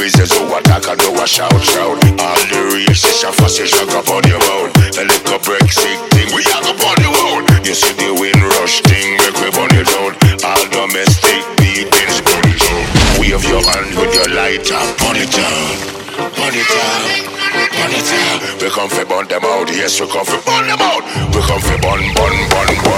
faces who attack and do a shout, shout. All the racists and fascists are upon your own. The liquor break sick thing, we have are upon your own. You see the wind rush thing, make we burn it down. All domestic beatings, burn it down. Wave your hand with your lighter, burn it down, burn it down. Burn it down. We come for burn them out, yes, we come for burn them out. We come for burn, burn, burn, burn.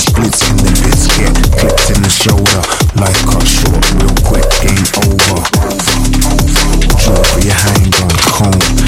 Splits in the pits here, clips in the shoulder. Life cut short real quick, game over. Draw for your handgun, home.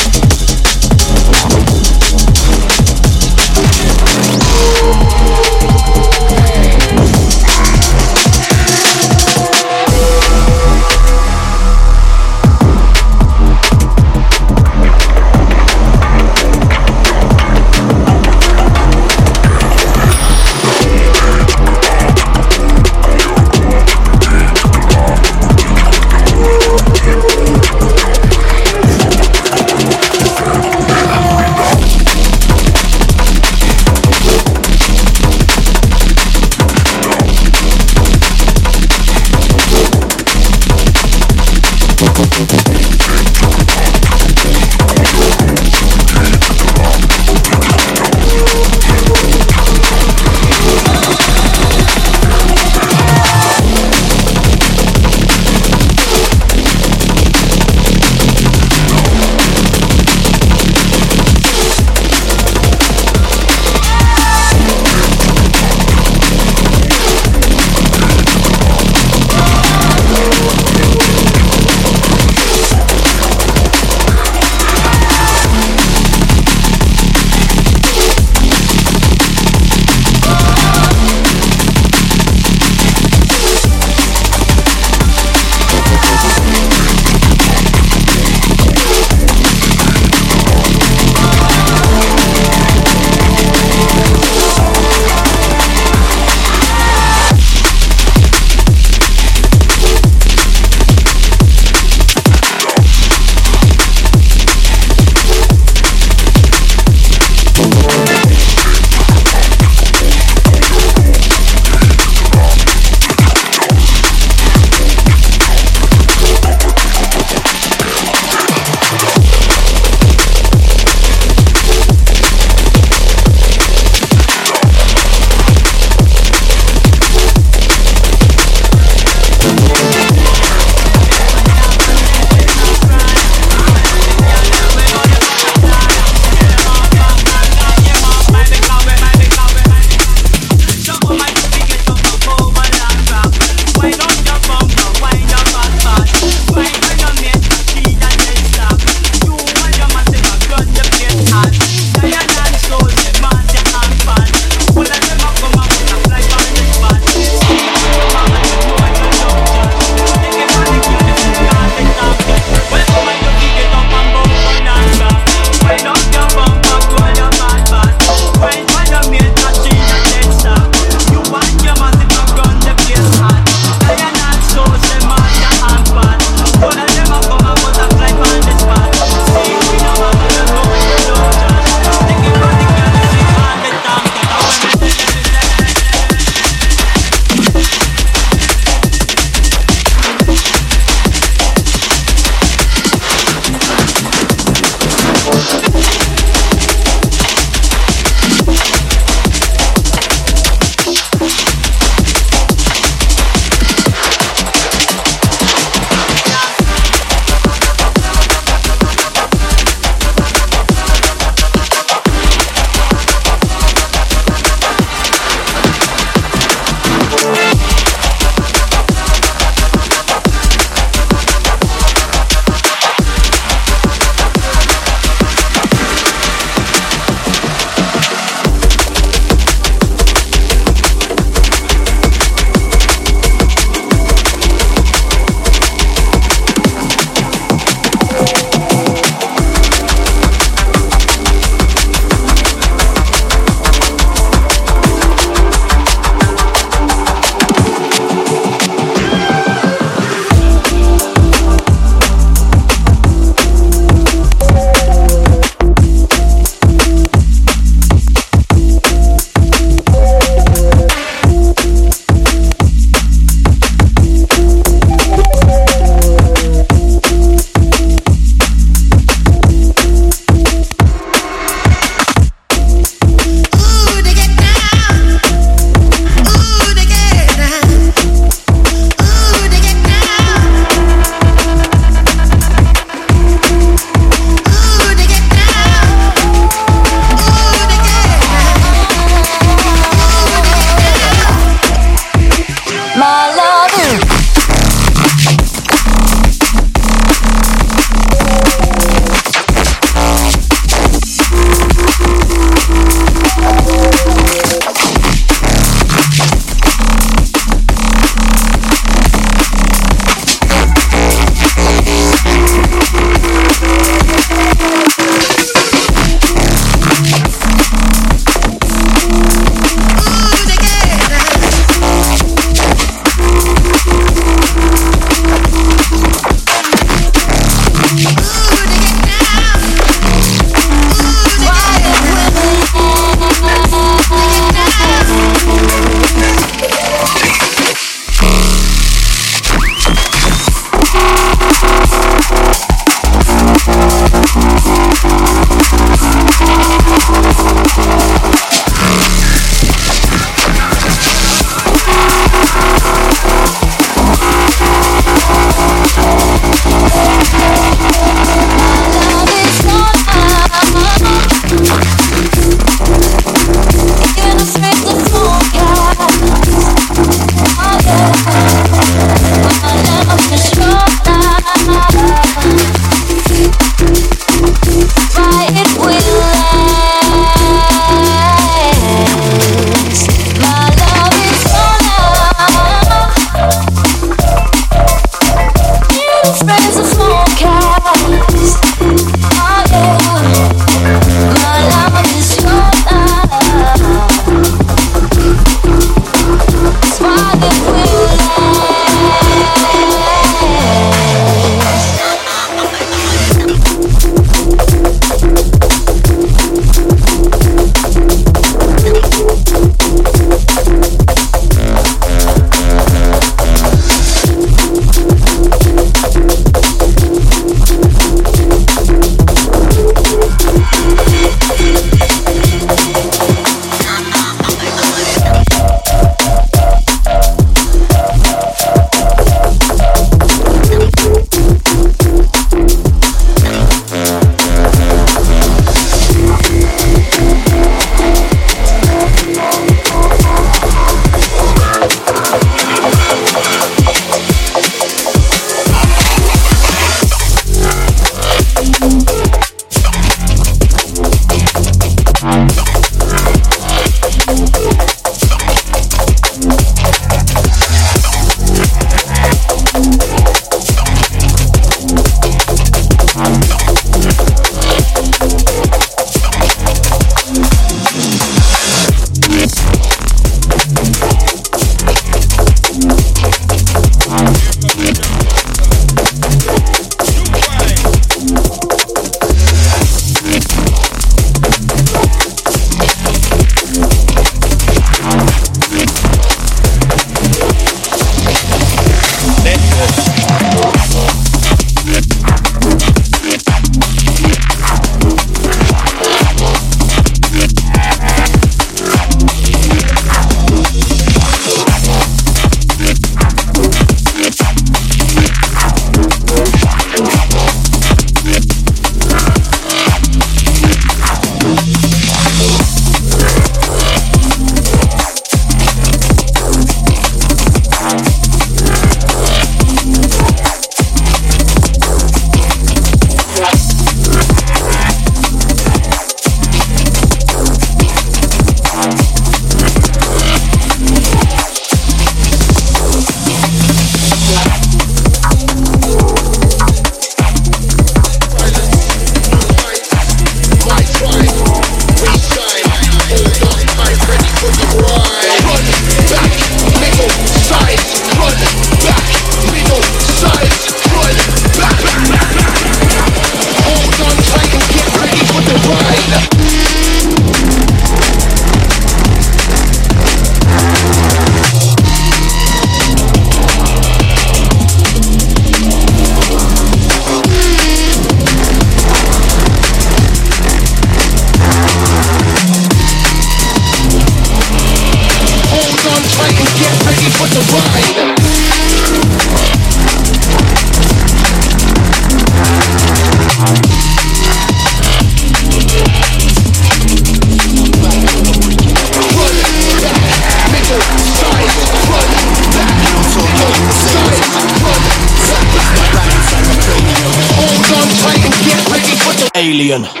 Alien.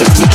to